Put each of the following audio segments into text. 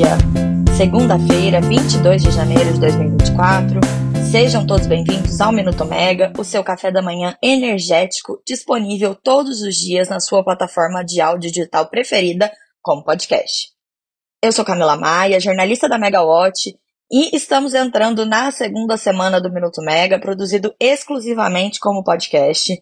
dia, segunda-feira, 22 de janeiro de 2024. Sejam todos bem-vindos ao Minuto Mega, o seu café da manhã energético, disponível todos os dias na sua plataforma de áudio digital preferida, como podcast. Eu sou Camila Maia, jornalista da Megawatt, e estamos entrando na segunda semana do Minuto Mega, produzido exclusivamente como podcast.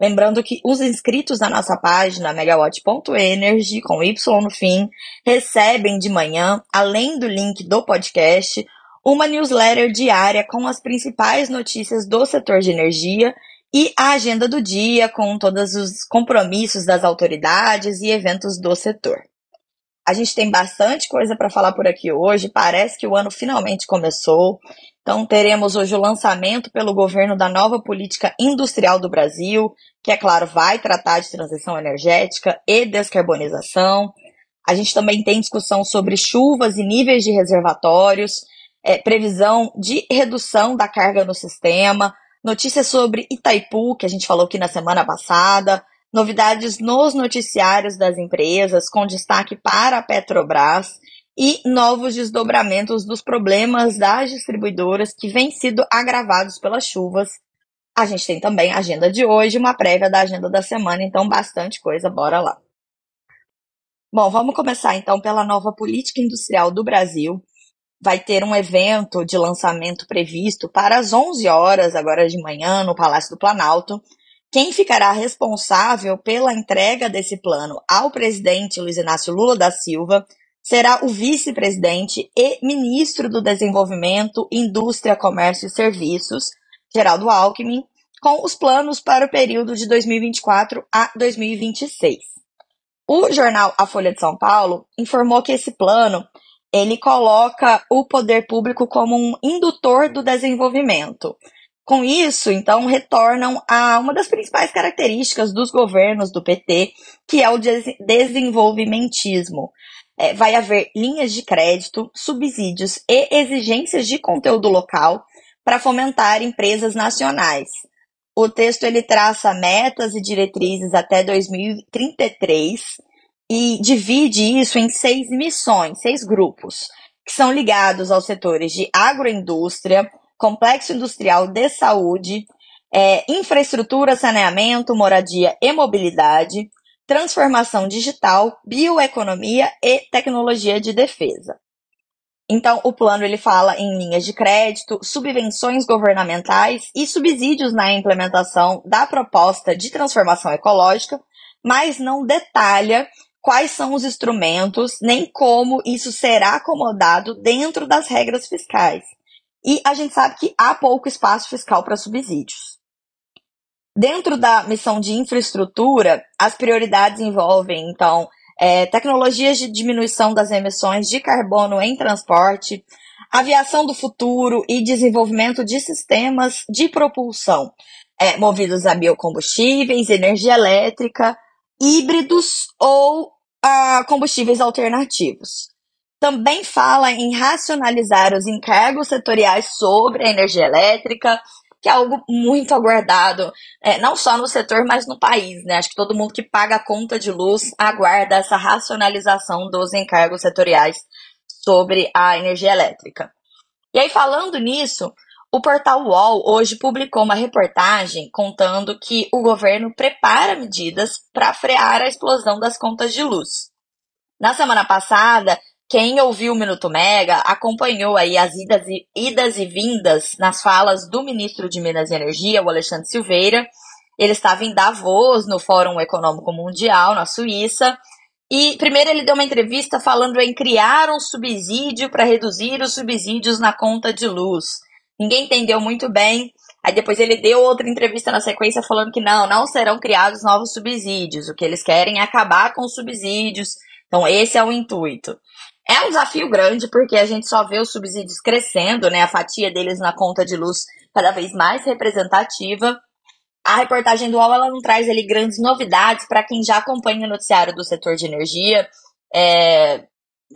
Lembrando que os inscritos na nossa página megawatt.energy, com Y no fim, recebem de manhã, além do link do podcast, uma newsletter diária com as principais notícias do setor de energia e a agenda do dia com todos os compromissos das autoridades e eventos do setor. A gente tem bastante coisa para falar por aqui hoje. Parece que o ano finalmente começou. Então, teremos hoje o lançamento pelo governo da nova política industrial do Brasil, que, é claro, vai tratar de transição energética e descarbonização. A gente também tem discussão sobre chuvas e níveis de reservatórios, é, previsão de redução da carga no sistema, notícias sobre Itaipu, que a gente falou aqui na semana passada, novidades nos noticiários das empresas, com destaque para a Petrobras, e novos desdobramentos dos problemas das distribuidoras que vêm sido agravados pelas chuvas. A gente tem também a agenda de hoje, uma prévia da agenda da semana, então bastante coisa, bora lá. Bom, vamos começar então pela nova política industrial do Brasil. Vai ter um evento de lançamento previsto para as 11 horas, agora de manhã, no Palácio do Planalto. Quem ficará responsável pela entrega desse plano ao presidente Luiz Inácio Lula da Silva será o vice-presidente e ministro do Desenvolvimento, Indústria, Comércio e Serviços, Geraldo Alckmin, com os planos para o período de 2024 a 2026. O jornal A Folha de São Paulo informou que esse plano ele coloca o poder público como um indutor do desenvolvimento, com isso, então, retornam a uma das principais características dos governos do PT, que é o desenvolvimentismo. É, vai haver linhas de crédito, subsídios e exigências de conteúdo local para fomentar empresas nacionais. O texto ele traça metas e diretrizes até 2033 e divide isso em seis missões, seis grupos, que são ligados aos setores de agroindústria, complexo industrial de saúde, é, infraestrutura, saneamento, moradia e mobilidade, transformação digital, bioeconomia e tecnologia de defesa. Então, o plano ele fala em linhas de crédito, subvenções governamentais e subsídios na implementação da proposta de transformação ecológica, mas não detalha quais são os instrumentos nem como isso será acomodado dentro das regras fiscais. E a gente sabe que há pouco espaço fiscal para subsídios. Dentro da missão de infraestrutura, as prioridades envolvem, então, é, tecnologias de diminuição das emissões de carbono em transporte, aviação do futuro e desenvolvimento de sistemas de propulsão é, movidos a biocombustíveis, energia elétrica, híbridos ou a combustíveis alternativos também fala em racionalizar os encargos setoriais sobre a energia elétrica, que é algo muito aguardado, é, não só no setor, mas no país. Né? Acho que todo mundo que paga a conta de luz aguarda essa racionalização dos encargos setoriais sobre a energia elétrica. E aí, falando nisso, o portal UOL hoje publicou uma reportagem contando que o governo prepara medidas para frear a explosão das contas de luz. Na semana passada, quem ouviu o Minuto Mega acompanhou aí as idas e, idas e vindas nas falas do ministro de Minas e Energia, o Alexandre Silveira. Ele estava em Davos, no Fórum Econômico Mundial, na Suíça. E primeiro ele deu uma entrevista falando em criar um subsídio para reduzir os subsídios na conta de luz. Ninguém entendeu muito bem. Aí depois ele deu outra entrevista na sequência falando que não, não serão criados novos subsídios. O que eles querem é acabar com os subsídios. Então esse é o intuito. É um desafio grande, porque a gente só vê os subsídios crescendo, né? A fatia deles na conta de luz cada vez mais representativa. A reportagem do UOL ela não traz ali grandes novidades para quem já acompanha o noticiário do setor de energia. É,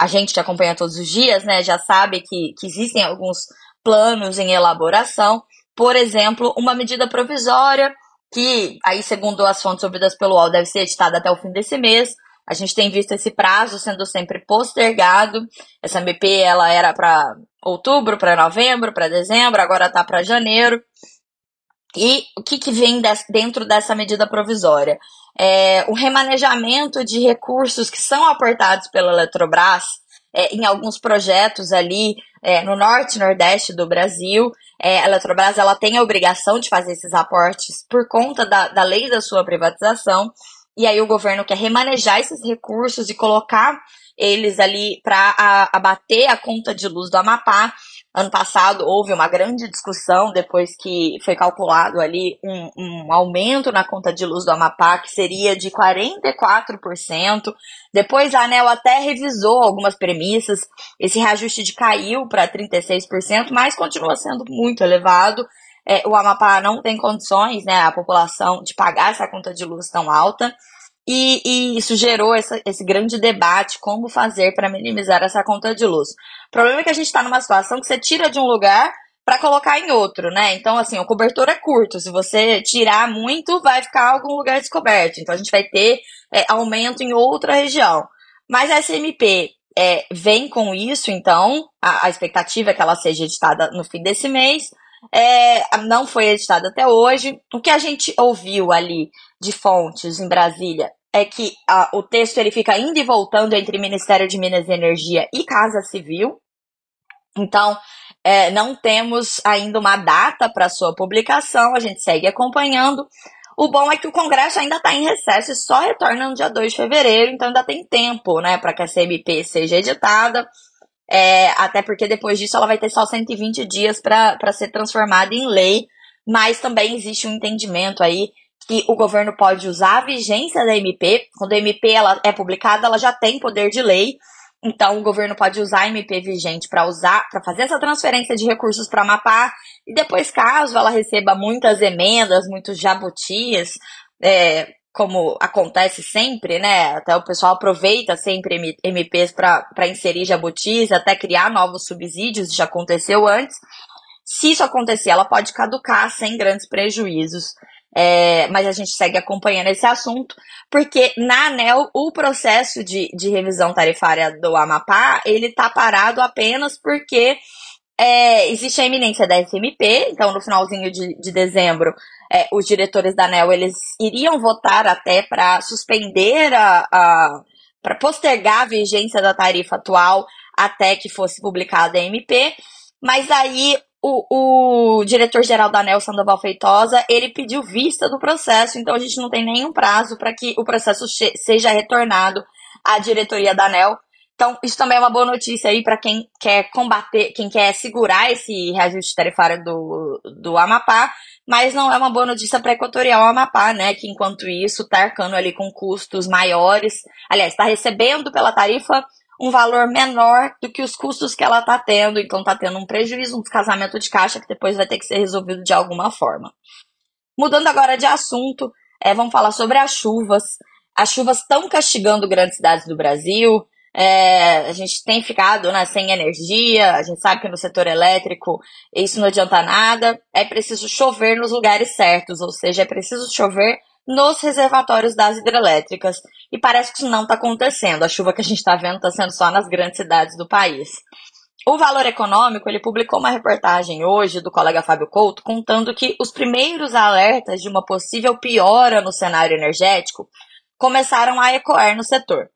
a gente que acompanha todos os dias, né, já sabe que, que existem alguns planos em elaboração. Por exemplo, uma medida provisória que, aí segundo as fontes ouvidas pelo UOL, deve ser editada até o fim desse mês, A gente tem visto esse prazo sendo sempre postergado. Essa MP ela era para outubro, para novembro, para dezembro, agora está para janeiro. E o que, que vem dentro dessa medida provisória? É, o remanejamento de recursos que são aportados pela Eletrobras é, em alguns projetos ali é, no norte e nordeste do Brasil. É, a Eletrobras ela tem a obrigação de fazer esses aportes por conta da, da lei da sua privatização. E aí o governo quer remanejar esses recursos e colocar eles ali para abater a conta de luz do Amapá. Ano passado houve uma grande discussão depois que foi calculado ali um, um aumento na conta de luz do Amapá que seria de 44%. Depois a ANEL até revisou algumas premissas, esse reajuste de caiu para 36%, mas continua sendo muito elevado. É, o Amapá não tem condições, né, a população, de pagar essa conta de luz tão alta. E, e, isso gerou essa, esse grande debate, como fazer para minimizar essa conta de luz. O problema é que a gente está numa situação que você tira de um lugar para colocar em outro, né? Então, assim, o cobertor é curto. Se você tirar muito, vai ficar algum lugar descoberto. Então, a gente vai ter é, aumento em outra região. Mas a SMP é, vem com isso, então, a, a, expectativa é que ela seja editada no fim desse mês. É, não foi editada até hoje. O que a gente ouviu ali de fontes em Brasília é que a, o texto ele fica indo e voltando entre Ministério de Minas e Energia e Casa Civil. Então, é, não temos ainda uma data para sua publicação, a gente segue acompanhando. O bom é que o Congresso ainda está em recesso e só retorna no dia 2 de fevereiro, então ainda tem tempo né, para que a CMP seja editada. É, até porque depois disso ela vai ter só 120 dias para ser transformada em lei, mas também existe um entendimento aí que o governo pode usar a vigência da MP. Quando a MP ela é publicada, ela já tem poder de lei. Então, o governo pode usar a MP vigente para usar, para fazer essa transferência de recursos para Amapá. E depois, caso ela receba muitas emendas, muitos jabutis, é, como acontece sempre, né? Até o pessoal aproveita sempre MPs para inserir jabutis, até criar novos subsídios, já aconteceu antes. Se isso acontecer, ela pode caducar sem grandes prejuízos. É, mas a gente segue acompanhando esse assunto, porque na ANEL o processo de, de revisão tarifária do Amapá, ele está parado apenas porque é, existe a iminência da SMP, então no finalzinho de, de dezembro, é, os diretores da ANEL, eles iriam votar até para suspender a, a para postergar a vigência da tarifa atual até que fosse publicada a MP, mas aí o, o diretor-geral da ANEL, Sandoval Feitosa, ele pediu vista do processo, então a gente não tem nenhum prazo para que o processo seja retornado à diretoria da ANEL. Então, isso também é uma boa notícia aí para quem quer combater, quem quer segurar esse reajuste tarifário do, do Amapá, mas não é uma boa notícia para Equatorial Amapá, né? Que enquanto isso está arcando ali com custos maiores, aliás, está recebendo pela tarifa um valor menor do que os custos que ela está tendo, então está tendo um prejuízo, um descasamento de caixa que depois vai ter que ser resolvido de alguma forma. Mudando agora de assunto, é, vamos falar sobre as chuvas. As chuvas estão castigando grandes cidades do Brasil. É, a gente tem ficado né, sem energia, a gente sabe que no setor elétrico isso não adianta nada. É preciso chover nos lugares certos, ou seja, é preciso chover nos reservatórios das hidrelétricas. E parece que isso não está acontecendo. A chuva que a gente está vendo está sendo só nas grandes cidades do país. O Valor Econômico, ele publicou uma reportagem hoje do colega Fábio Couto contando que os primeiros alertas de uma possível piora no cenário energético começaram a ecoar no setor.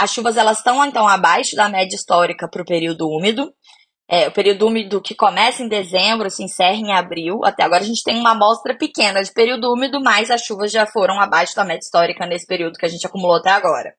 As chuvas elas estão então abaixo da média histórica para o período úmido é, o período úmido que começa em dezembro, se encerra em abril. Até agora a gente tem uma amostra pequena de período úmido, mas as chuvas já foram abaixo da média histórica nesse período que a gente acumulou até agora.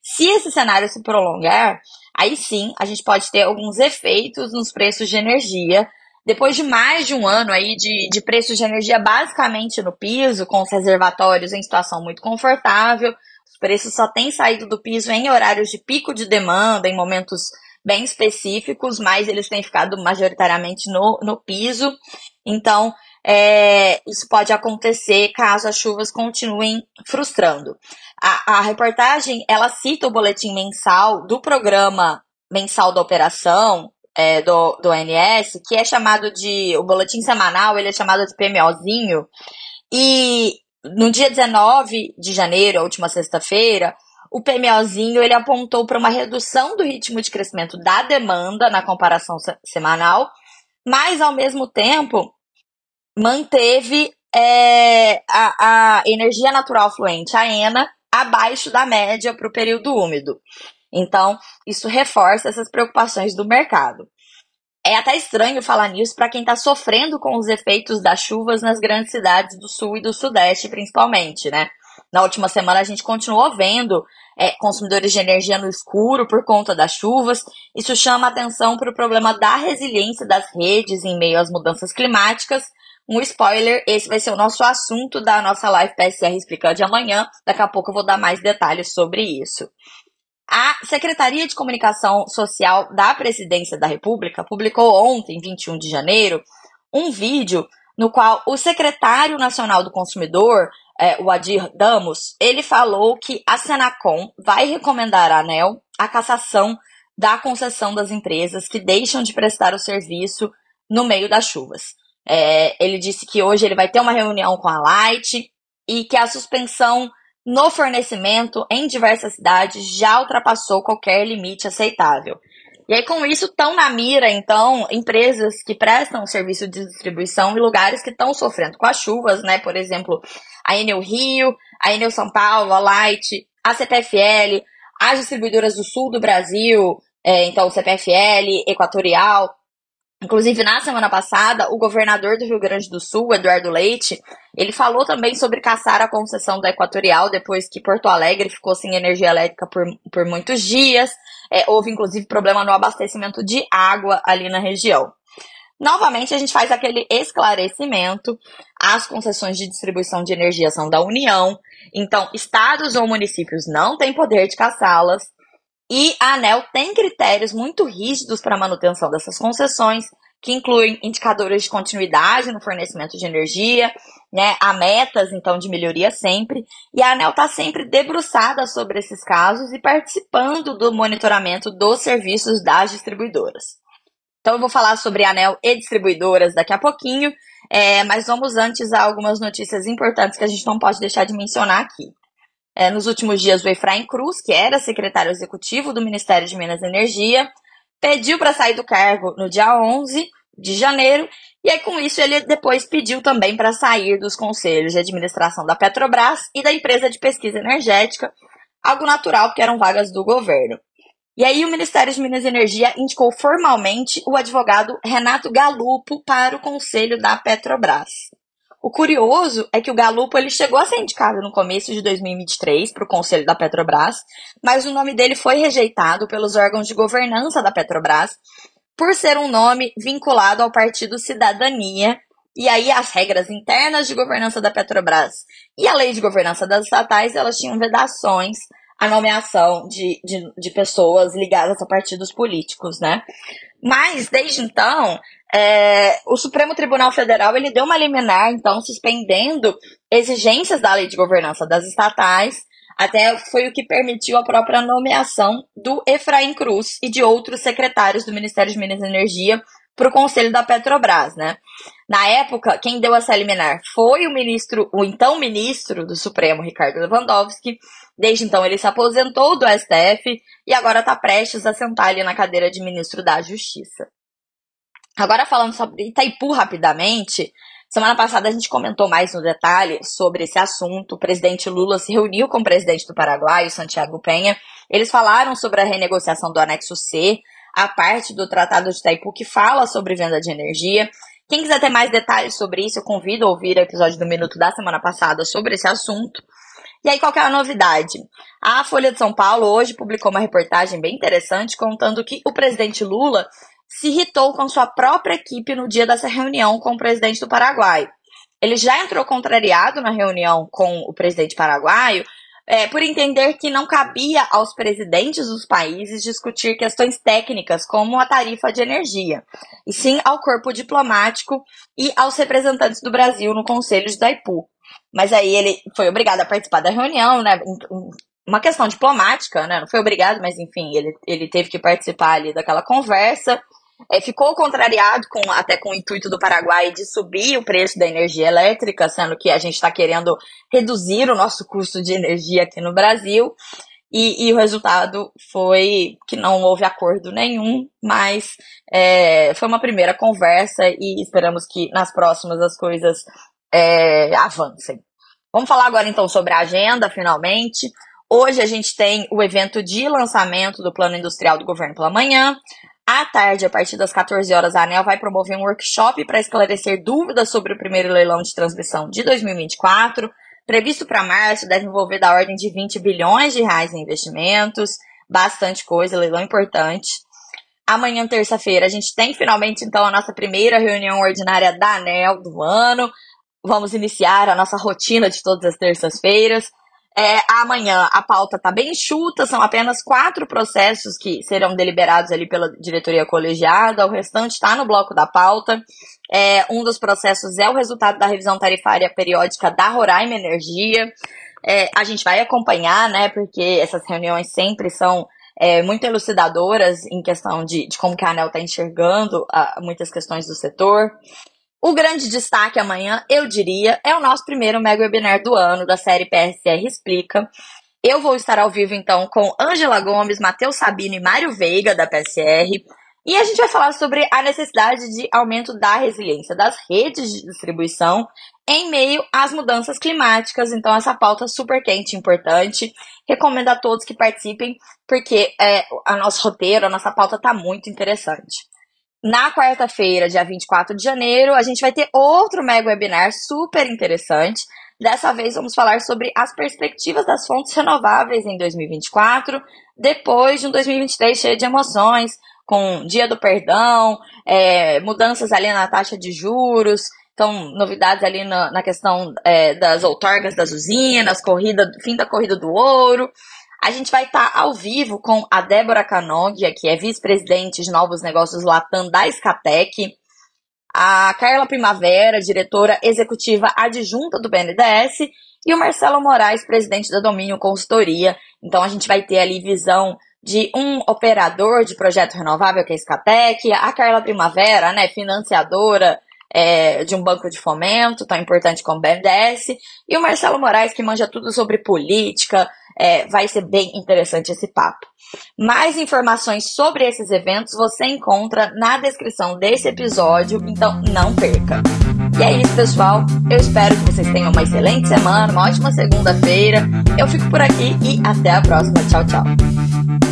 Se esse cenário se prolongar, aí sim a gente pode ter alguns efeitos nos preços de energia. Depois de mais de um ano aí de, de preços de energia basicamente no piso, com os reservatórios em situação muito confortável, os preços só têm saído do piso em horários de pico de demanda, em momentos bem específicos, mas eles têm ficado majoritariamente no, no piso. Então, é, isso pode acontecer caso as chuvas continuem frustrando. A, a reportagem, ela cita o boletim mensal do programa mensal da operação, é, do, do ONS, que é chamado de, o boletim semanal, ele é chamado de PMOzinho, e no dia 19 de janeiro, a última sexta-feira, o PMOzinho ele apontou para uma redução do ritmo de crescimento da demanda na comparação semanal, mas ao mesmo tempo manteve é, a, a energia natural fluente, a ENA, abaixo da média para o período úmido. Então, isso reforça essas preocupações do mercado. É até estranho falar nisso para quem está sofrendo com os efeitos das chuvas nas grandes cidades do sul e do sudeste, principalmente, né? Na última semana a gente continuou vendo é, consumidores de energia no escuro por conta das chuvas. Isso chama atenção para o problema da resiliência das redes em meio às mudanças climáticas. Um spoiler, esse vai ser o nosso assunto da nossa live PSR Explicando de amanhã. Daqui a pouco eu vou dar mais detalhes sobre isso. A Secretaria de Comunicação Social da Presidência da República publicou ontem, 21 de janeiro, um vídeo no qual o secretário nacional do consumidor, é, o Adir Damos, ele falou que a Senacom vai recomendar à ANEL a cassação da concessão das empresas que deixam de prestar o serviço no meio das chuvas. É, ele disse que hoje ele vai ter uma reunião com a Light e que a suspensão no fornecimento em diversas cidades já ultrapassou qualquer limite aceitável. E aí, com isso, estão na mira, então, empresas que prestam serviço de distribuição em lugares que estão sofrendo com as chuvas, né? Por exemplo, a Enel Rio, a Enel São Paulo, a Light, a CPFL, as distribuidoras do sul do Brasil, é, então CPFL, Equatorial, Inclusive, na semana passada, o governador do Rio Grande do Sul, Eduardo Leite, ele falou também sobre caçar a concessão da Equatorial depois que Porto Alegre ficou sem energia elétrica por, por muitos dias. É, houve, inclusive, problema no abastecimento de água ali na região. Novamente, a gente faz aquele esclarecimento. As concessões de distribuição de energia são da União, então estados ou municípios não têm poder de caçá-las. E a ANEL tem critérios muito rígidos para a manutenção dessas concessões, que incluem indicadores de continuidade no fornecimento de energia, né, há metas, então, de melhoria sempre, e a ANEL está sempre debruçada sobre esses casos e participando do monitoramento dos serviços das distribuidoras. Então, eu vou falar sobre ANEL e distribuidoras daqui a pouquinho, é, mas vamos antes a algumas notícias importantes que a gente não pode deixar de mencionar aqui. É, nos últimos dias, o Efraim Cruz, que era secretário executivo do Ministério de Minas e Energia, pediu para sair do cargo no dia 11 de janeiro, e aí com isso ele depois pediu também para sair dos conselhos de administração da Petrobras e da empresa de pesquisa energética, algo natural porque eram vagas do governo. E aí o Ministério de Minas e Energia indicou formalmente o advogado Renato Galupo para o conselho da Petrobras. O curioso é que o Galupo ele chegou a ser indicado no começo de 2023 para o Conselho da Petrobras, mas o nome dele foi rejeitado pelos órgãos de governança da Petrobras por ser um nome vinculado ao partido Cidadania. E aí as regras internas de governança da Petrobras e a lei de governança das estatais, elas tinham vedações à nomeação de, de, de pessoas ligadas a partidos políticos, né? Mas, desde então, é, o Supremo Tribunal Federal ele deu uma liminar, então, suspendendo exigências da lei de governança das estatais, até foi o que permitiu a própria nomeação do Efraim Cruz e de outros secretários do Ministério de Minas e Energia para o Conselho da Petrobras, né? Na época, quem deu essa liminar foi o ministro, o então ministro do Supremo, Ricardo Lewandowski. Desde então, ele se aposentou do STF e agora está prestes a sentar ali na cadeira de ministro da Justiça. Agora falando sobre Itaipu rapidamente, semana passada a gente comentou mais no detalhe sobre esse assunto. O presidente Lula se reuniu com o presidente do Paraguai, Santiago Penha. Eles falaram sobre a renegociação do anexo C, a parte do Tratado de Itaipu que fala sobre venda de energia. Quem quiser ter mais detalhes sobre isso, eu convido a ouvir o episódio do Minuto da semana passada sobre esse assunto. E aí, qual é a novidade? A Folha de São Paulo hoje publicou uma reportagem bem interessante contando que o presidente Lula se irritou com sua própria equipe no dia dessa reunião com o presidente do Paraguai. Ele já entrou contrariado na reunião com o presidente paraguaio é, por entender que não cabia aos presidentes dos países discutir questões técnicas como a tarifa de energia, e sim ao corpo diplomático e aos representantes do Brasil no Conselho de Daipu. Mas aí ele foi obrigado a participar da reunião, né? Uma questão diplomática, né? Não foi obrigado, mas enfim, ele, ele teve que participar ali daquela conversa é, ficou contrariado com, até com o intuito do Paraguai de subir o preço da energia elétrica, sendo que a gente está querendo reduzir o nosso custo de energia aqui no Brasil. e, e, o resultado foi que não houve acordo nenhum, mas é, foi uma primeira conversa e esperamos que nas próximas as coisas é, avancem. Vamos falar agora então sobre a agenda, finalmente. Hoje a gente tem o evento de lançamento do Plano Industrial do Governo pela manhã. À tarde, a partir das 14 horas, a ANEL vai promover um workshop para esclarecer dúvidas sobre o primeiro leilão de transmissão de 2024 previsto para março, deve envolver da ordem de 20 bilhões de reais em investimentos, bastante coisa, leilão importante. Amanhã, terça-feira, a gente tem finalmente então a nossa primeira reunião ordinária da ANEL do ano. Vamos iniciar a nossa rotina de todas as terças-feiras. É, amanhã a pauta está bem enxuta, são apenas quatro processos que serão deliberados ali pela diretoria colegiada, o restante está no bloco da pauta. É, um dos processos é o resultado da revisão tarifária periódica da Roraima Energia. É, a gente vai acompanhar, né, porque essas reuniões sempre são é, muito elucidadoras em questão de, de como que a ANEL está enxergando a, muitas questões do setor. O grande destaque amanhã, eu diria, é o nosso primeiro mega webinar do ano da série PSR Explica. Eu vou estar ao vivo então com Ângela Gomes, Matheus Sabino e Mário Veiga da PSR. E a gente vai falar sobre a necessidade de aumento da resiliência das redes de distribuição em meio às mudanças climáticas. Então, essa pauta super quente, importante. Recomendo a todos que participem, porque é, a nosso roteiro, a nossa pauta está muito interessante. Na quarta-feira, dia 24 de janeiro, a gente vai ter outro mega webinar super interessante. Dessa vez vamos falar sobre as perspectivas das fontes renováveis em 2024, depois de um 2023 cheio de emoções, com Dia do Perdão, é, mudanças ali na taxa de juros, então novidades ali na, na questão é, das outorgas das usinas, corrida, fim da corrida do ouro. A gente vai estar tá ao vivo com a Débora Canogia, que é vice-presidente de novos negócios Latam da Escatec, a Carla Primavera, diretora executiva adjunta do BNDES, e o Marcelo Moraes, presidente da Domínio Consultoria. Então a gente vai ter ali visão de um operador de projeto renovável, que é a Escatec, a Carla Primavera, né, financiadora é, de um banco de fomento, tão importante como o BNDES, e o Marcelo Moraes, que manja tudo sobre política, é, vai ser bem interessante esse papo. Mais informações sobre esses eventos você encontra na descrição desse episódio, então não perca. E é isso, pessoal. Eu espero que vocês tenham uma excelente semana, uma ótima segunda-feira. Eu fico por aqui e até a próxima. Tchau, tchau.